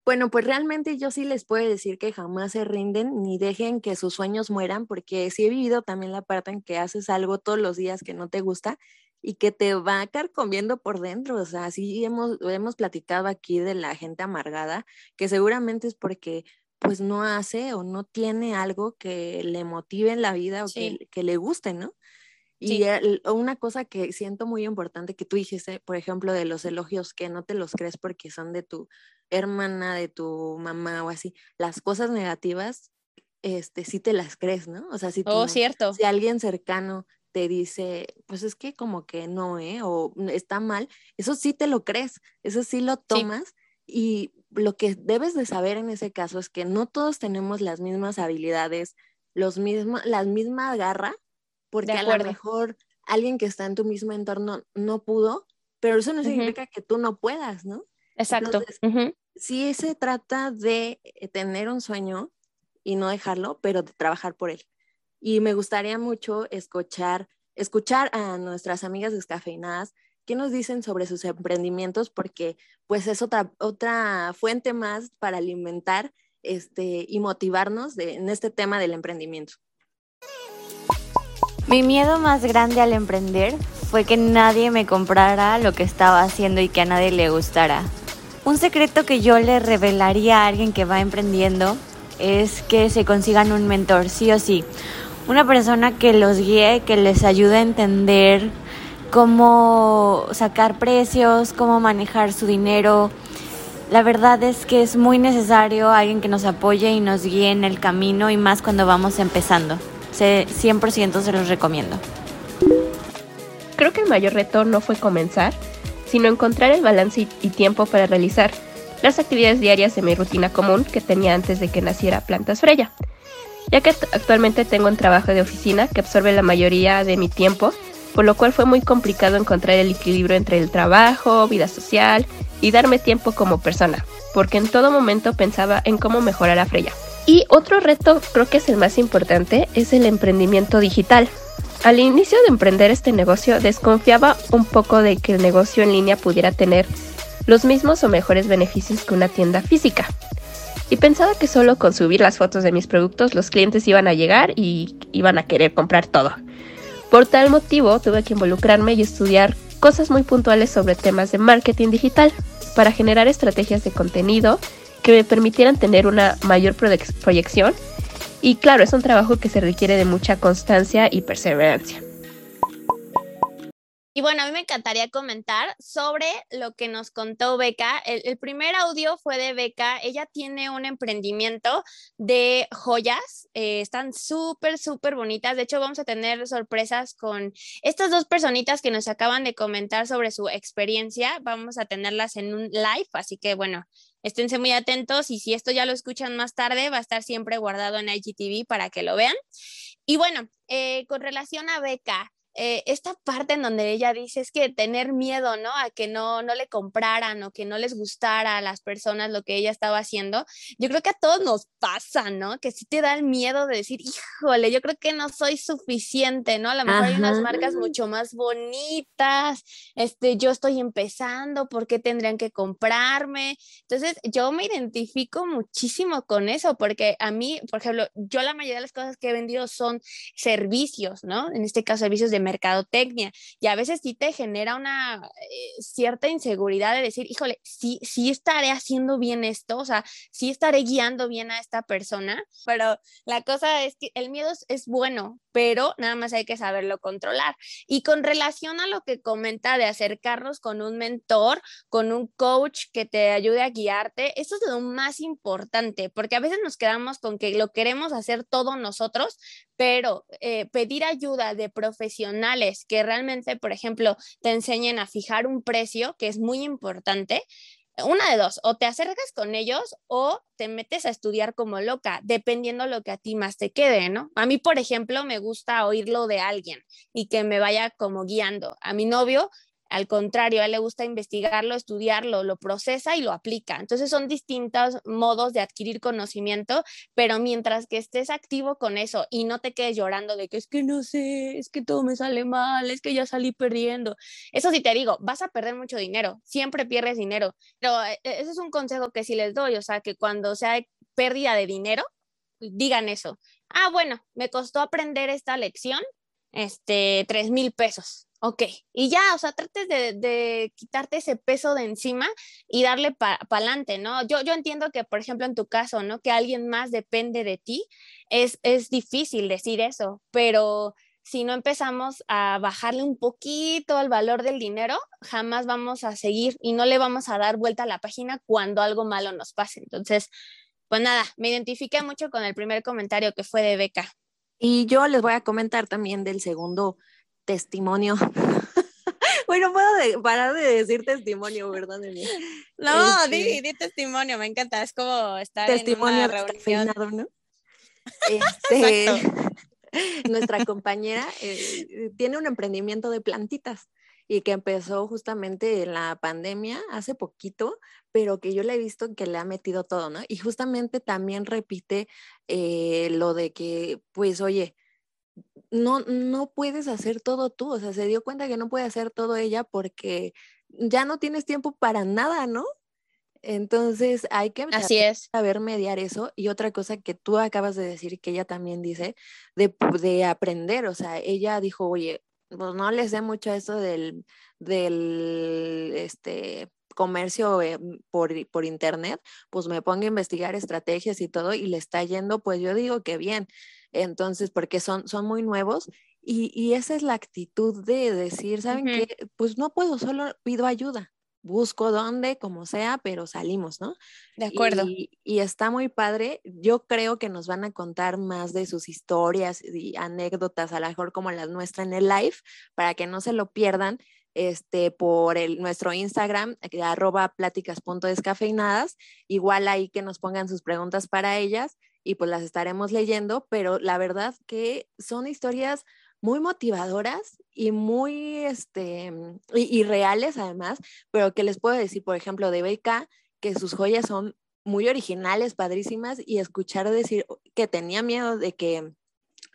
Bueno, pues realmente yo sí les puedo decir que jamás se rinden ni dejen que sus sueños mueran, porque sí he vivido también la parte en que haces algo todos los días que no te gusta y que te va carcomiendo por dentro. O sea, sí hemos, hemos platicado aquí de la gente amargada, que seguramente es porque pues no hace o no tiene algo que le motive en la vida o que, que, le guste, ¿no? Y una cosa que siento muy importante que tú dijiste, por ejemplo, de los elogios que no te los crees porque son de tu hermana, de tu mamá o así, las cosas negativas, este, sí te las crees, ¿no? O sea, si, oh, cierto. si alguien cercano te dice, pues es que como que no, ¿eh? O está mal, eso sí te lo crees, eso sí lo tomas y lo que debes de saber en ese caso es que no todos tenemos las mismas habilidades, los mismos, la misma garra, porque a lo mejor alguien que está en tu mismo entorno no pudo, pero eso no significa que tú no puedas, ¿no? Exacto. Sí se trata de eh, tener un sueño y no dejarlo, pero de trabajar por él y me gustaría mucho escuchar, escuchar a nuestras amigas descafeinadas qué nos dicen sobre sus emprendimientos, porque pues es otra, otra fuente más para alimentar este, y motivarnos en este tema del emprendimiento. Mi miedo más grande al emprender fue que nadie me comprara lo que estaba haciendo y que a nadie le gustara. Un secreto que yo le revelaría a alguien que va emprendiendo es que se consigan un mentor, sí o sí una persona que los guíe, que les ayude a entender cómo sacar precios, cómo manejar su dinero. La verdad es que es muy necesario alguien que nos apoye y nos guíe en el camino y más cuando vamos empezando. 100% se los recomiendo. Creo que el mayor reto no fue comenzar, sino encontrar el balance y tiempo para realizar las actividades diarias de mi rutina común que tenía antes de que naciera Plantas Freya ya que actualmente tengo un trabajo de oficina que absorbe la mayoría de mi tiempo por lo cual fue muy complicado encontrar el equilibrio entre el trabajo, vida social y darme tiempo como persona, porque en todo momento pensaba en cómo mejorar a Freya. Y otro reto, creo que es el más importante, es el emprendimiento digital. Al inicio de emprender este negocio desconfiaba un poco de que el negocio en línea pudiera tener los mismos o mejores beneficios que una tienda física. Y pensaba que solo con subir las fotos de mis productos los clientes iban a llegar y iban a querer comprar todo. Por tal motivo tuve que involucrarme y estudiar cosas muy puntuales sobre temas de marketing digital para generar estrategias de contenido que me permitieran tener una mayor proyección. Y claro, es un trabajo que se requiere de mucha constancia y perseverancia. Y bueno, a mí me encantaría comentar sobre lo que nos contó Beca. El, primer audio fue de Beca. Ella tiene un emprendimiento de joyas. Eh, están súper, súper bonitas. De hecho, vamos a tener sorpresas con estas dos personitas que nos acaban de comentar sobre su experiencia. Vamos a tenerlas en un live. Así que bueno, esténse muy atentos y si esto ya lo escuchan más tarde, va a estar siempre guardado en IGTV para que lo vean. Y bueno, eh, con relación a Beca. Eh, esta parte en donde ella dice es que tener miedo, ¿no? A que no, no le compraran o que no les gustara a las personas lo que ella estaba haciendo, yo creo que a todos nos pasa, ¿no? Que si te da el miedo de decir, híjole, yo creo que no soy suficiente, ¿no? A lo mejor hay unas marcas mucho más bonitas, este, yo estoy empezando, ¿por qué tendrían que comprarme? Entonces, yo me identifico muchísimo con eso, porque a mí, por ejemplo, yo la mayoría de las cosas que he vendido son servicios, ¿no? En este caso, servicios de mercadotecnia y a veces sí te genera una eh, cierta inseguridad de decir, híjole, sí, sí estaré haciendo bien esto, o sea, sí estaré guiando bien a esta persona, pero la cosa es que el miedo es, bueno, pero nada más hay que saberlo controlar. Y con relación a lo que comenta de acercarnos con un mentor, con un coach que te ayude a guiarte, eso es lo más importante, porque a veces nos quedamos con que lo queremos hacer todo nosotros, pero eh, pedir ayuda de profesionales que realmente, por ejemplo, te enseñen a fijar un precio, que es muy importante, una de dos, o te acercas con ellos o te metes a estudiar como loca, dependiendo lo que a ti más te quede, ¿no? A mí, por ejemplo, me gusta oírlo de alguien y que me vaya como guiando. A mi novio al contrario, a él le gusta investigarlo, estudiarlo, lo procesa y lo aplica. Entonces son distintos modos de adquirir conocimiento, pero mientras que estés activo con eso y no te quedes llorando de que es que no sé, es que todo me sale mal, es que ya salí perdiendo. Eso sí te digo, vas a perder mucho dinero, siempre pierdes dinero. Pero eh, eh, ese es un consejo que sí les doy, o sea, que cuando sea pérdida de dinero, digan eso. Ah, bueno, me costó aprender esta lección, este, tres mil pesos Ok, y ya, o sea, trates de, quitarte ese peso de encima y darle para adelante, ¿no? Yo, yo entiendo que, por ejemplo, en tu caso, ¿no? Que alguien más depende de ti, es, es difícil decir eso, pero si no empezamos a bajarle un poquito al valor del dinero, jamás vamos a seguir y no le vamos a dar vuelta a la página cuando algo malo nos pase. Entonces, pues nada, me identifiqué mucho con el primer comentario que fue de Beca. Y yo les voy a comentar también del segundo testimonio. bueno, puedo parar de decir testimonio, ¿verdad? No, di, este testimonio, me encanta, es como estar testimonio en una reunión. ¿no? Este, nuestra compañera eh, tiene un emprendimiento de plantitas y que empezó justamente en la pandemia hace poquito, pero que yo le he visto que le ha metido todo, ¿no? Y justamente también repite eh, lo de que, pues, oye, no, no puedes hacer todo tú, o sea, se dio cuenta que no puede hacer todo ella porque ya no tienes tiempo para nada, ¿no? Entonces hay que Así es. saber mediar eso. Y otra cosa que tú acabas de decir, que ella también dice, de, de aprender, o sea, ella dijo, oye, pues no les sé mucho eso del, del, este, comercio eh, por, por, internet, pues me pongo a investigar estrategias y todo y le está yendo, pues yo digo que bien. Entonces, porque son, son muy nuevos y, y esa es la actitud de decir, ¿saben qué? Pues no puedo, solo pido ayuda. Busco dónde, como sea, pero salimos, ¿no? De acuerdo. Y, y está muy padre. Yo creo que nos van a contar más de sus historias y anécdotas, a lo mejor como las nuestras en el live, para que no se lo pierdan este, por el, nuestro Instagram, arroba pláticas.descafeinadas, igual ahí que nos pongan sus preguntas para ellas y pues las estaremos leyendo, pero la verdad que son historias muy motivadoras y muy, este, y, reales además, pero que les puedo decir, por ejemplo, de Beca, que sus joyas son muy originales, padrísimas, y escuchar decir que tenía miedo de que,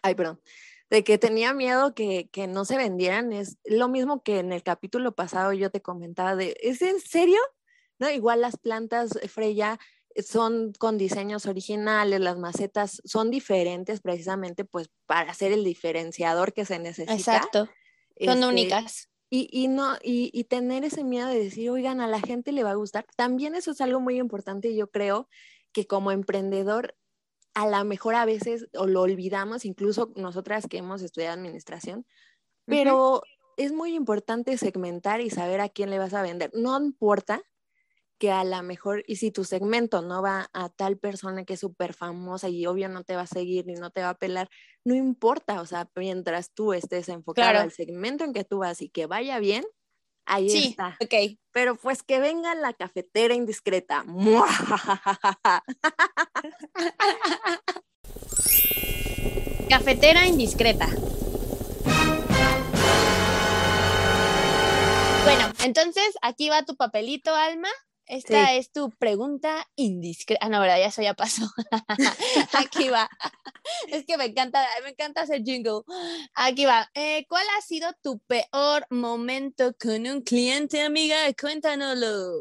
ay, perdón, de que tenía miedo que, que, no se vendieran, es lo mismo que en el capítulo pasado yo te comentaba de, ¿es en serio? ¿No? Igual las plantas eh, Freya son con diseños originales, las macetas son diferentes precisamente pues para hacer el diferenciador que se necesita. Exacto, son Este, únicas. Y, y no, y, y tener ese miedo de decir, oigan, a la gente le va a gustar. También eso es algo muy importante y yo creo que como emprendedor, a lo mejor a veces o lo olvidamos, incluso nosotras que hemos estudiado administración, pero es muy importante segmentar y saber a quién le vas a vender. No importa que a lo mejor, y si tu segmento no va a tal persona que es súper famosa y obvio no te va a seguir ni no te va a pelar, no importa, o sea, mientras tú estés enfocado Claro. al segmento en que tú vas y que vaya bien, ahí Sí, está. ok. Pero pues que venga la cafetera indiscreta. Cafetera indiscreta. Bueno, entonces aquí va tu papelito, Alma. Esta Sí. es tu pregunta indiscreta. Ah, no, verdad, ya eso ya pasó. aquí va. Es que me encanta, me encanta hacer jingle. Aquí va. Eh, ¿Cuál ha sido tu peor momento con un cliente, amiga? Cuéntanoslo.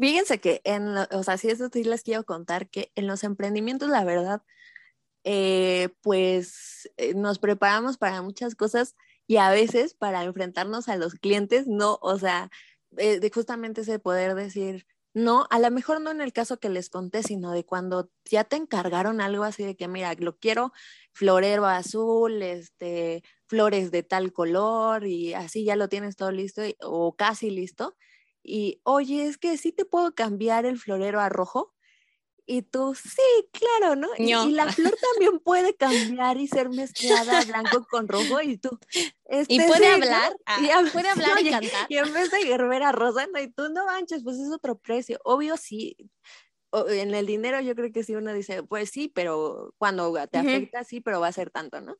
Fíjense que en, lo- o sea, sí, eso sí les quiero contar que en los emprendimientos, la verdad, eh, pues eh, nos preparamos para muchas cosas y a veces para enfrentarnos a los clientes, no, o sea, eh, justamente ese poder decir, no, a lo mejor no en el caso que les conté, sino de cuando ya te encargaron algo así de que, mira, lo quiero florero azul, este, flores de tal color y así ya lo tienes todo listo o casi listo. Y, oye, es que sí te puedo cambiar el florero a rojo. Y tú, sí, claro, ¿no? Y, y la flor también puede cambiar y ser mezclada blanco con rojo. Y tú, ¿Y este, puede sí, ¿no? hablar? Ah, Y a- ¿Puede hablar y oye, cantar? Y en vez de Gerbera Rosa, no, y tú no manches, pues es otro precio. Obvio, sí. o- En el dinero yo creo que sí uno dice, pues sí, pero cuando te afecta, sí, pero va a ser tanto, ¿no?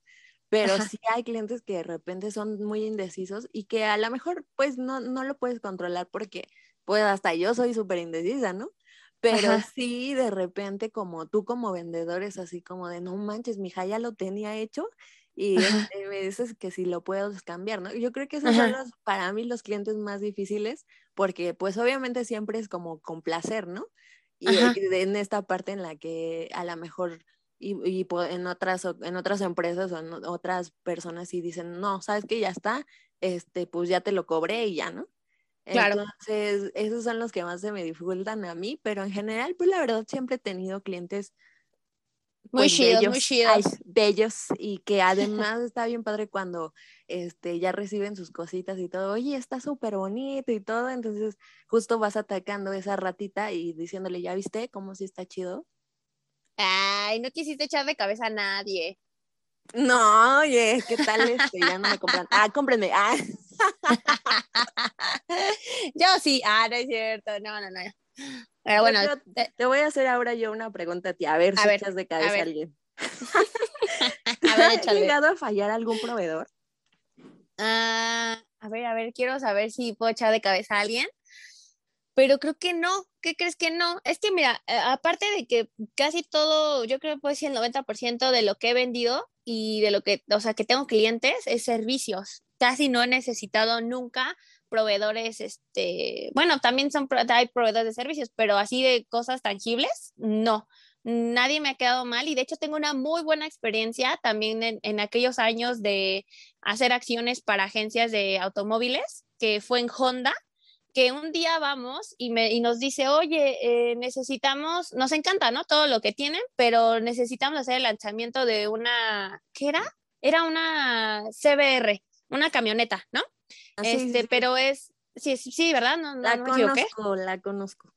Pero Ajá. sí hay clientes que de repente son muy indecisos y que a lo mejor pues no, no lo puedes controlar porque pues hasta yo soy súper indecisa, ¿no? Pero Ajá. sí de repente como tú como vendedor es así como de no manches, mi hija ya lo tenía hecho y este, me dices que si lo puedes cambiar, ¿no? Yo creo que esos son los, para mí los clientes más difíciles porque pues obviamente siempre es como complacer, ¿no? Y Ajá. en esta parte en la que a lo mejor y, y en otras en otras empresas o en otras personas sí dicen, no, sabes que ya está, este, pues ya te lo cobré y ya, ¿no? Claro. Entonces, esos son los que más se me dificultan a mí, pero en general, pues la verdad siempre he tenido clientes Muy pues, chidos, muy bellos, chidos. ay, bellos y que además está bien padre cuando este, ya reciben sus cositas y todo, oye, está súper bonito y todo, entonces justo vas atacando esa ratita y diciéndole, ¿ya viste cómo sí está chido? Ay, no quisiste echar de cabeza a nadie. No, oye, ¿qué tal este? Ya no me compran. Ah, cómprenme. Ah. Yo sí, ah, no es cierto, no, no, no. Bueno, Yo te- te voy a hacer ahora yo una pregunta a ti, a ver A si ver, echas de cabeza a, ver. alguien. a ver, ¿Ha échale. llegado a fallar algún proveedor? Ah, a ver, a ver, quiero saber si puedo echar de cabeza a alguien. Pero creo que no. ¿Qué crees que no? Es que mira, eh, aparte de que casi todo, yo creo que puede ser el 90% de lo que he vendido y de lo que, o sea, que tengo clientes es servicios. Casi no he necesitado nunca proveedores, este, bueno, también son, hay proveedores de servicios, pero así de cosas tangibles, no. Nadie me ha quedado mal y de hecho tengo una muy buena experiencia también en, en aquellos años de hacer acciones para agencias de automóviles, que fue en Honda, que un día vamos y, me, y nos dice, oye, eh, necesitamos, nos encanta, ¿no? Todo lo que tienen, pero necesitamos hacer el lanzamiento de una, ¿qué era? Era una CBR, una camioneta, ¿no? Ah, sí, este, sí, pero es, sí, sí, sí, ¿verdad? No, La no me equivoqué. conozco, la conozco.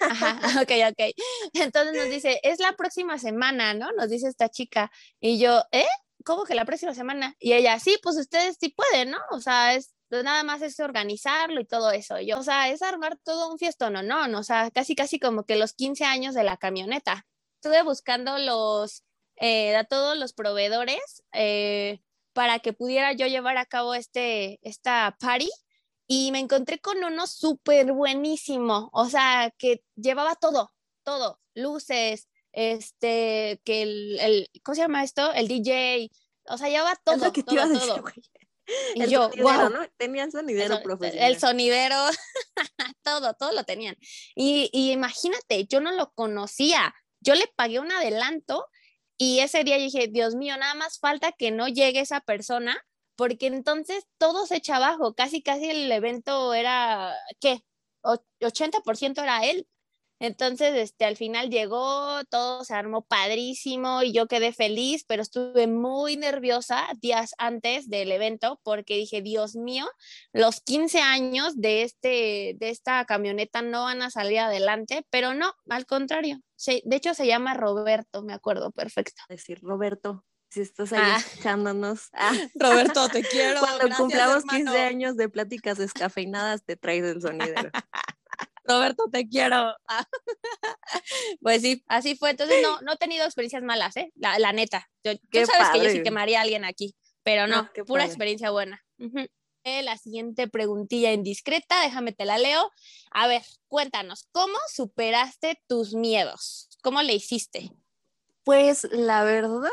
Ajá, ok, ok. Entonces nos dice, es la próxima semana, ¿no? Nos dice esta chica. Y yo, ¿eh? ¿Cómo que la próxima semana? Y ella, sí, pues ustedes sí pueden, ¿no? O sea, es nada más es organizarlo y todo eso. Yo, o sea, es armar todo un fiestón, no, no, no, o sea, casi, casi como que los 15 años de la camioneta. Estuve buscando los, eh, a todos los proveedores, eh, para que pudiera yo llevar a cabo este, esta party y me encontré con uno súper buenísimo, o sea, que llevaba todo, todo, luces, este, que el, el, ¿cómo se llama esto? El DJ, o sea, llevaba todo, que todo, todo. Y el yo, wow. ¿no? Tenían sonidero el, profesional. El sonidero, todo, todo lo tenían. Y, y, imagínate, yo no lo conocía. Yo le pagué un adelanto y ese día dije, Dios mío, nada más falta que no llegue esa persona, porque entonces todo se echa abajo. Casi, casi el evento era, ¿qué? 80% era él. Entonces, este, al final llegó, todo se armó padrísimo y yo quedé feliz, pero estuve muy nerviosa días antes del evento porque dije, Dios mío, los 15 años de, este, de esta camioneta no van a salir adelante, pero no, al contrario. de hecho, se llama Roberto, me acuerdo perfecto. Decir, Roberto, si estás ahí ah. escuchándonos. Ah. Roberto, te quiero. Cuando cumplamos 15 años de pláticas descafeinadas, te traes el sonidero. Roberto, te quiero. pues sí, así fue. Entonces, no, no he tenido experiencias malas, ¿eh? La, la neta. Yo, tú sabes que yo sí quemaría a alguien aquí, pero no, ah, pura experiencia buena. Eh, la siguiente preguntilla indiscreta, déjame te la leo. A ver, cuéntanos, ¿cómo superaste tus miedos? ¿Cómo le hiciste? Pues la verdad,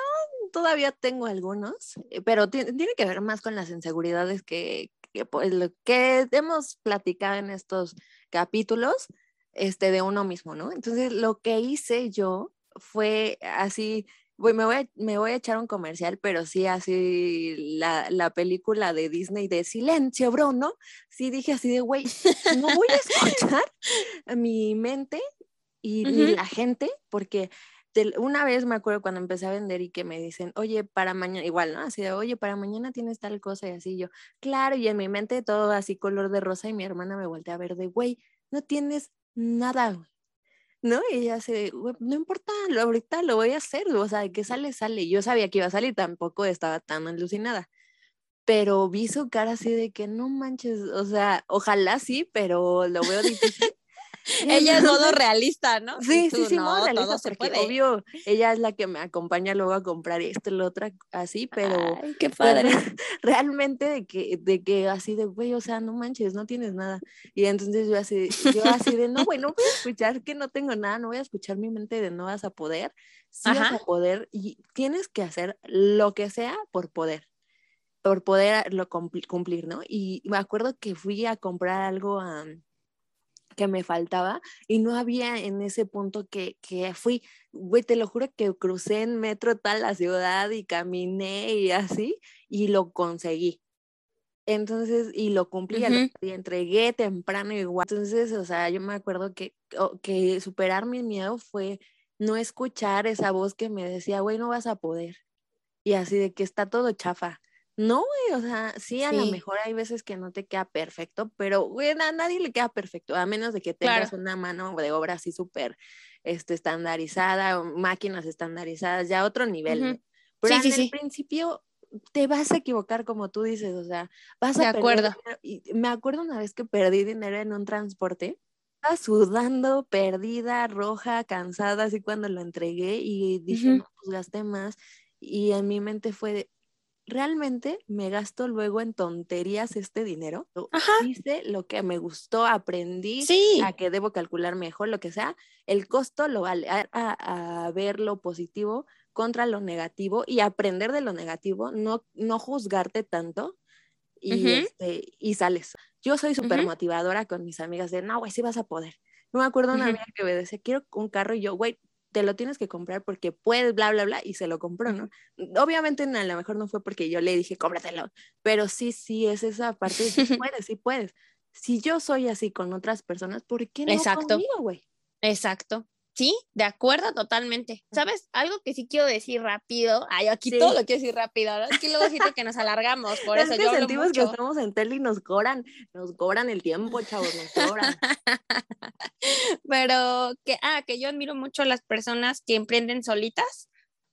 todavía tengo algunos, eh, pero tiene que ver más con las inseguridades que, que, pues, que hemos platicado en estos capítulos este, de uno mismo, ¿no? Entonces, lo que hice yo fue así, voy, me, voy a, me voy a echar un comercial, pero sí así la, la película de Disney de Silencio, bro, ¿no? Sí dije así de, güey, no voy a escuchar mi mente y la gente, porque una vez me acuerdo cuando empecé a vender y que me dicen, oye, para mañana, igual, ¿no? Así de, oye, para mañana tienes tal cosa y así yo, claro, y en mi mente todo así color de rosa y mi hermana me voltea a ver de, güey, no tienes nada, ¿no? Y ella se, no importa, ahorita lo voy a hacer, o sea, que sale, sale. Yo sabía que iba a salir, tampoco estaba tan alucinada. Pero vi su cara así de que no manches, o sea, ojalá sí, pero lo veo difícil. ella es modo realista, ¿no? Sí, sí, sí, modo realista, porque obvio, ella es la que me acompaña luego a comprar esto y lo otro, así, pero... Ay, qué padre. realmente de que, de que así de, güey, o sea, no manches, no tienes nada. Y entonces yo así, yo así de, no, güey, no voy a escuchar que no tengo nada, no voy a escuchar mi mente de no vas a poder, sí vas a poder y tienes que hacer lo que sea por poder por poder cumplir, ¿no? Y me acuerdo que fui a comprar algo a, que me faltaba y no había en ese punto que, que fui, güey, te lo juro que crucé en metro tal la ciudad y caminé y así y lo conseguí. Entonces, y lo cumplí, y entregué temprano igual. Entonces, o sea, yo me acuerdo que, que superar mi miedo fue no escuchar esa voz que me decía, güey, no vas a poder. Y así de que está todo chafa. No, güey, o sea, sí, a lo mejor hay veces que no te queda perfecto, pero, güey, a nadie le queda perfecto, a menos de que tengas una mano de obra así súper este, estandarizada, máquinas estandarizadas, ya otro nivel. Pero sí, sí, principio te vas a equivocar, como tú dices, o sea, vas a acuerdo. Y me acuerdo una vez que perdí dinero en un transporte, estaba sudando, perdida, roja, cansada, así cuando lo entregué y dije, no, pues gasté más. Y en mi mente fue, realmente me gasto luego en tonterías este dinero. Hice lo que me gustó, aprendí a que debo calcular mejor, lo que sea. El costo lo vale, a, ver lo positivo contra lo negativo y aprender de lo negativo, no, no juzgarte tanto y, este, y sales. Yo soy súper motivadora con mis amigas de, no, güey, sí vas a poder. No me acuerdo una amiga que me decía, quiero un carro y yo, güey, te lo tienes que comprar porque puedes, bla, bla, bla, y se lo compró, ¿no? Obviamente a lo mejor no fue porque yo le dije, cómpratelo, pero sí, sí, es esa parte de sí puedes, sí puedes. Si yo soy así con otras personas, ¿por qué no Exacto. conmigo, güey? Exacto. Sí, de acuerdo totalmente. ¿Sabes? Algo que sí quiero decir rápido. Ay, aquí todo lo quiero decir rápido. Aquí luego siento que nos alargamos, por eso yo sentimos que estamos en tele y nos cobran, nos cobran el tiempo, chavos, nos cobran. Pero que, ah, que yo admiro mucho a las personas que emprenden solitas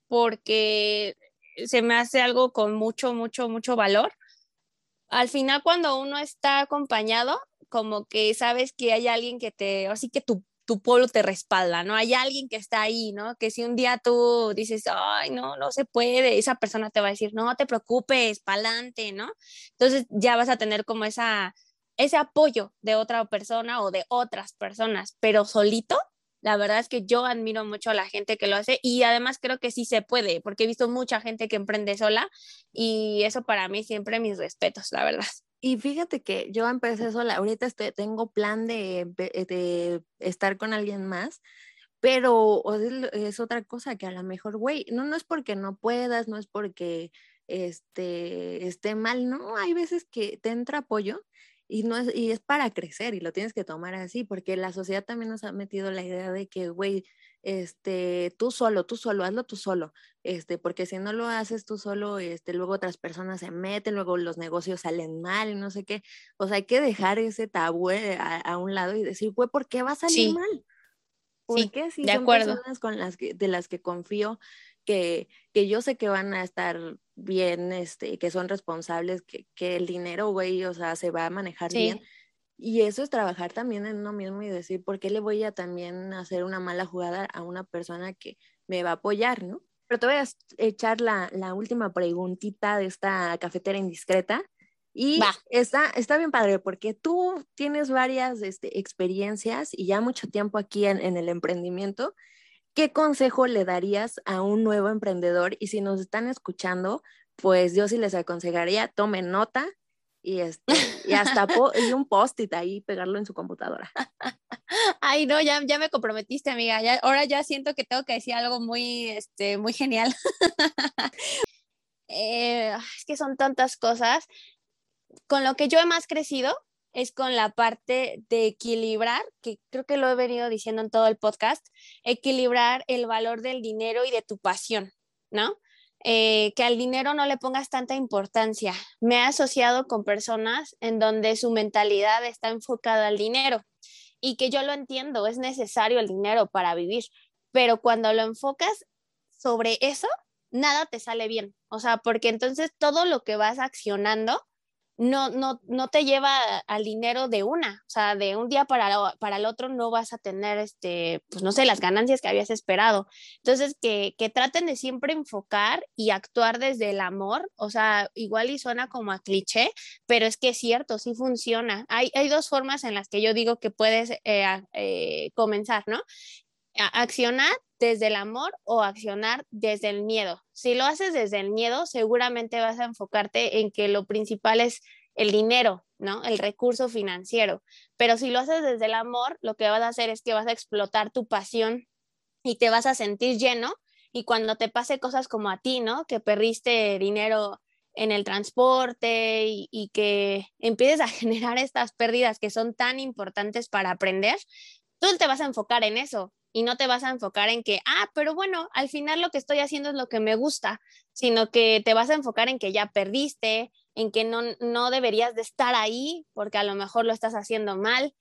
porque se me hace algo con mucho, mucho, mucho valor. Al final, cuando uno está acompañado, como que sabes que hay alguien que te, así que tu tu pueblo te respalda, ¿no? Hay alguien que está ahí, ¿no? Que si un día tú dices, ay, no, no se puede, esa persona te va a decir, no te preocupes, pa'lante, ¿no? Entonces ya vas a tener como esa, ese apoyo de otra persona o de otras personas, pero solito, la verdad es que yo admiro mucho a la gente que lo hace y además creo que sí se puede, porque he visto mucha gente que emprende sola y eso para mí siempre mis respetos, la verdad. Y fíjate que yo empecé sola, ahorita estoy, tengo plan de, de estar con alguien más, pero es, otra cosa que a lo mejor, güey, no, no es porque no puedas, no es porque este, esté mal, no, hay veces que te entra apoyo y, no es, y es para crecer y lo tienes que tomar así, porque la sociedad también nos ha metido la idea de que, güey, este, tú solo, tú solo, hazlo tú solo, este, porque si no lo haces tú solo, este, luego otras personas se meten, luego los negocios salen mal y no sé qué, o sea, hay que dejar ese tabú eh, a, un lado y decir, güey, ¿por qué va a salir mal? ¿Por qué si de son acuerdo. personas con las que, de las que confío, que, que yo sé que van a estar bien, este, que son responsables, que, que el dinero, güey, o sea, se va a manejar bien y eso es trabajar también en uno mismo y decir, ¿por qué le voy a también hacer una mala jugada a una persona que me va a apoyar, ¿no? Pero te voy a echar la, la última preguntita de esta cafetera indiscreta. Y está, está bien padre porque tú tienes varias este, experiencias y ya mucho tiempo aquí en, en el emprendimiento. ¿Qué consejo le darías a un nuevo emprendedor? Y si nos están escuchando, pues yo sí les aconsejaría, tomen nota, y, este, y hasta y un post-it ahí, pegarlo en su computadora. Ay, no, ya, ya me comprometiste, amiga. Ya, ahora ya siento que tengo que decir algo muy, este, muy genial. Eh, es que son tantas cosas. Con lo que yo he más crecido es con la parte de equilibrar, que creo que lo he venido diciendo en todo el podcast, equilibrar el valor del dinero y de tu pasión, ¿no? Eh, que al dinero no le pongas tanta importancia. Me he asociado con personas en donde su mentalidad está enfocada al dinero y que yo lo entiendo, es necesario el dinero para vivir, pero cuando lo enfocas sobre eso, nada te sale bien. O sea, porque entonces todo lo que vas accionando no, no, no te lleva al dinero de una, o sea, de un día para, para el otro no vas a tener, este, pues no sé, las ganancias que habías esperado. Entonces, que, que traten de siempre enfocar y actuar desde el amor, o sea, igual y suena como a cliché, pero es que es cierto, sí funciona. Hay, hay dos formas en las que yo digo que puedes eh, eh, comenzar, ¿no? accionar desde el amor o accionar desde el miedo. Si lo haces desde el miedo, seguramente vas a enfocarte en que lo principal es el dinero, ¿no? El recurso financiero. Pero si lo haces desde el amor, lo que vas a hacer es que vas a explotar tu pasión y te vas a sentir lleno y cuando te pase cosas como a ti, ¿no? Que perdiste dinero en el transporte y, y, que empieces a generar estas pérdidas que son tan importantes para aprender, tú te vas a enfocar en eso y no te vas a enfocar en que, ah, pero bueno, al final lo que estoy haciendo es lo que me gusta, sino que te vas a enfocar en que ya perdiste, en que no, no deberías de estar ahí porque a lo mejor lo estás haciendo mal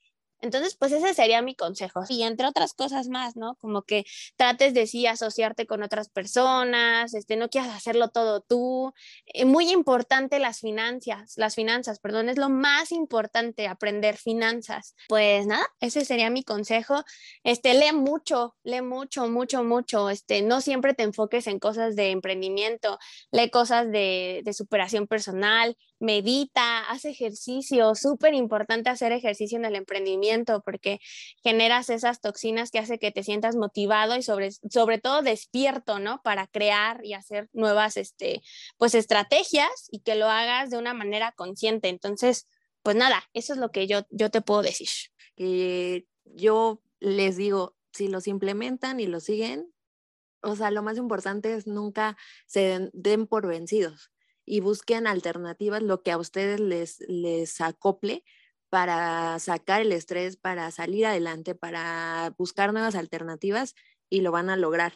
entonces, pues ese sería mi consejo. Y entre otras cosas más, ¿no? Como que trates de sí asociarte con otras personas, este, no quieras hacerlo todo tú. Eh, muy importante las finanzas, las finanzas, perdón, es lo más importante aprender finanzas. Pues nada, ese sería mi consejo. Este, lee mucho, lee mucho, mucho, mucho. Este, no siempre te enfoques en cosas de emprendimiento, lee cosas de, de superación personal, medita, haz ejercicio, súper importante hacer ejercicio en el emprendimiento porque generas esas toxinas que hace que te sientas motivado y sobre, sobre todo despierto, ¿no? Para crear y hacer nuevas, este, pues estrategias y que lo hagas de una manera consciente. Entonces, pues nada, eso es lo que yo, yo te puedo decir. Que yo les digo, si los implementan y lo siguen, o sea, lo más importante es nunca se den por vencidos y busquen alternativas, lo que a ustedes les, les acople para sacar el estrés, para salir adelante, para buscar nuevas alternativas y lo van a lograr.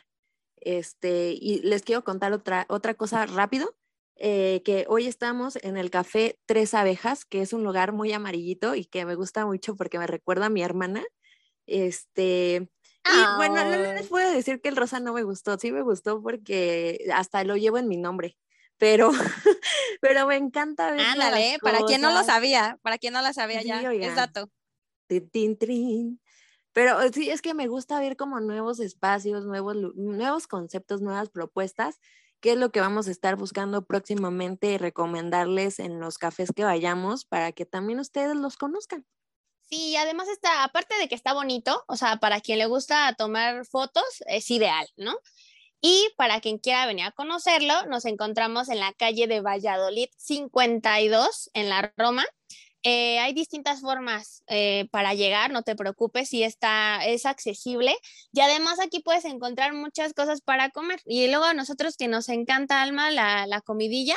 Este, y les quiero contar otra, otra cosa rápido, eh, que hoy estamos en el café Tres Abejas, que es un lugar muy amarillito y que me gusta mucho porque me recuerda a mi hermana. Este, y bueno, no les puedo decir que el rosa no me gustó, sí me gustó porque hasta lo llevo en mi nombre pero, pero me encanta ver. Ándale, para quien no lo sabía, para quien no lo sabía ya, es dato. Tin, Pero eh, sí, es que me gusta ver como nuevos espacios, nuevos, nuevos conceptos, nuevas propuestas, qué es lo que vamos a estar buscando próximamente y recomendarles en los cafés que vayamos para que también ustedes los conozcan. Sí, además está, aparte de que está bonito, o sea, para quien le gusta tomar fotos, es ideal, ¿no? Y para quien quiera venir a conocerlo, nos encontramos en la calle de Valladolid 52, en la Roma. Eh, hay distintas formas eh, para llegar, no te preocupes, si está, es accesible. Y además aquí puedes encontrar muchas cosas para comer. Y luego a nosotros que nos encanta, Alma, la, la comidilla.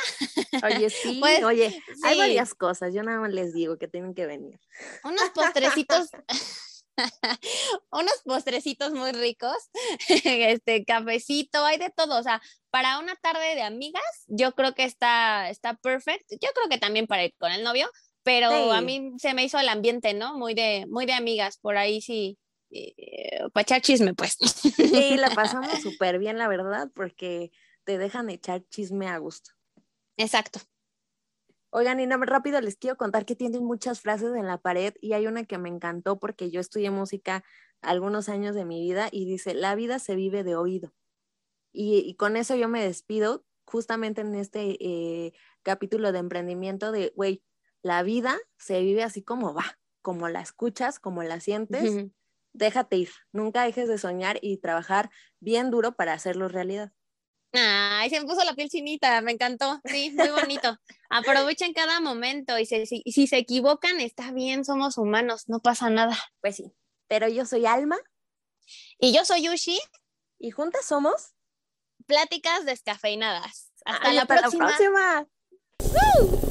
Oye, sí, pues, oye, hay varias cosas, yo nada más les digo que tienen que venir. Unos postrecitos. unos postrecitos muy ricos, este cafecito, hay de todo, o sea, para una tarde de amigas, yo creo que está, está perfect. Yo creo que también para ir con el novio, pero a mí se me hizo el ambiente, ¿no? Muy de, muy de amigas, por ahí sí, eh, para echar chisme, pues. Sí, la pasamos súper bien, la verdad, porque te dejan echar chisme a gusto. Exacto. Oigan, y rápido les quiero contar que tienen muchas frases en la pared y hay una que me encantó porque yo estudié música algunos años de mi vida y dice, la vida se vive de oído. Y, con eso yo me despido justamente en este eh, capítulo de emprendimiento de, güey, la vida se vive así como va, como la escuchas, como la sientes. Déjate ir, nunca dejes de soñar y trabajar bien duro para hacerlo realidad. Ay, se me puso la piel chinita, me encantó. Sí, muy bonito. Aprovechen cada momento y si, si, se equivocan, está bien, somos humanos, no pasa nada. Pues sí, pero yo soy Alma. Y yo soy Yushi. Y juntas somos Pláticas Descafeinadas. Hasta, la, próxima. la próxima.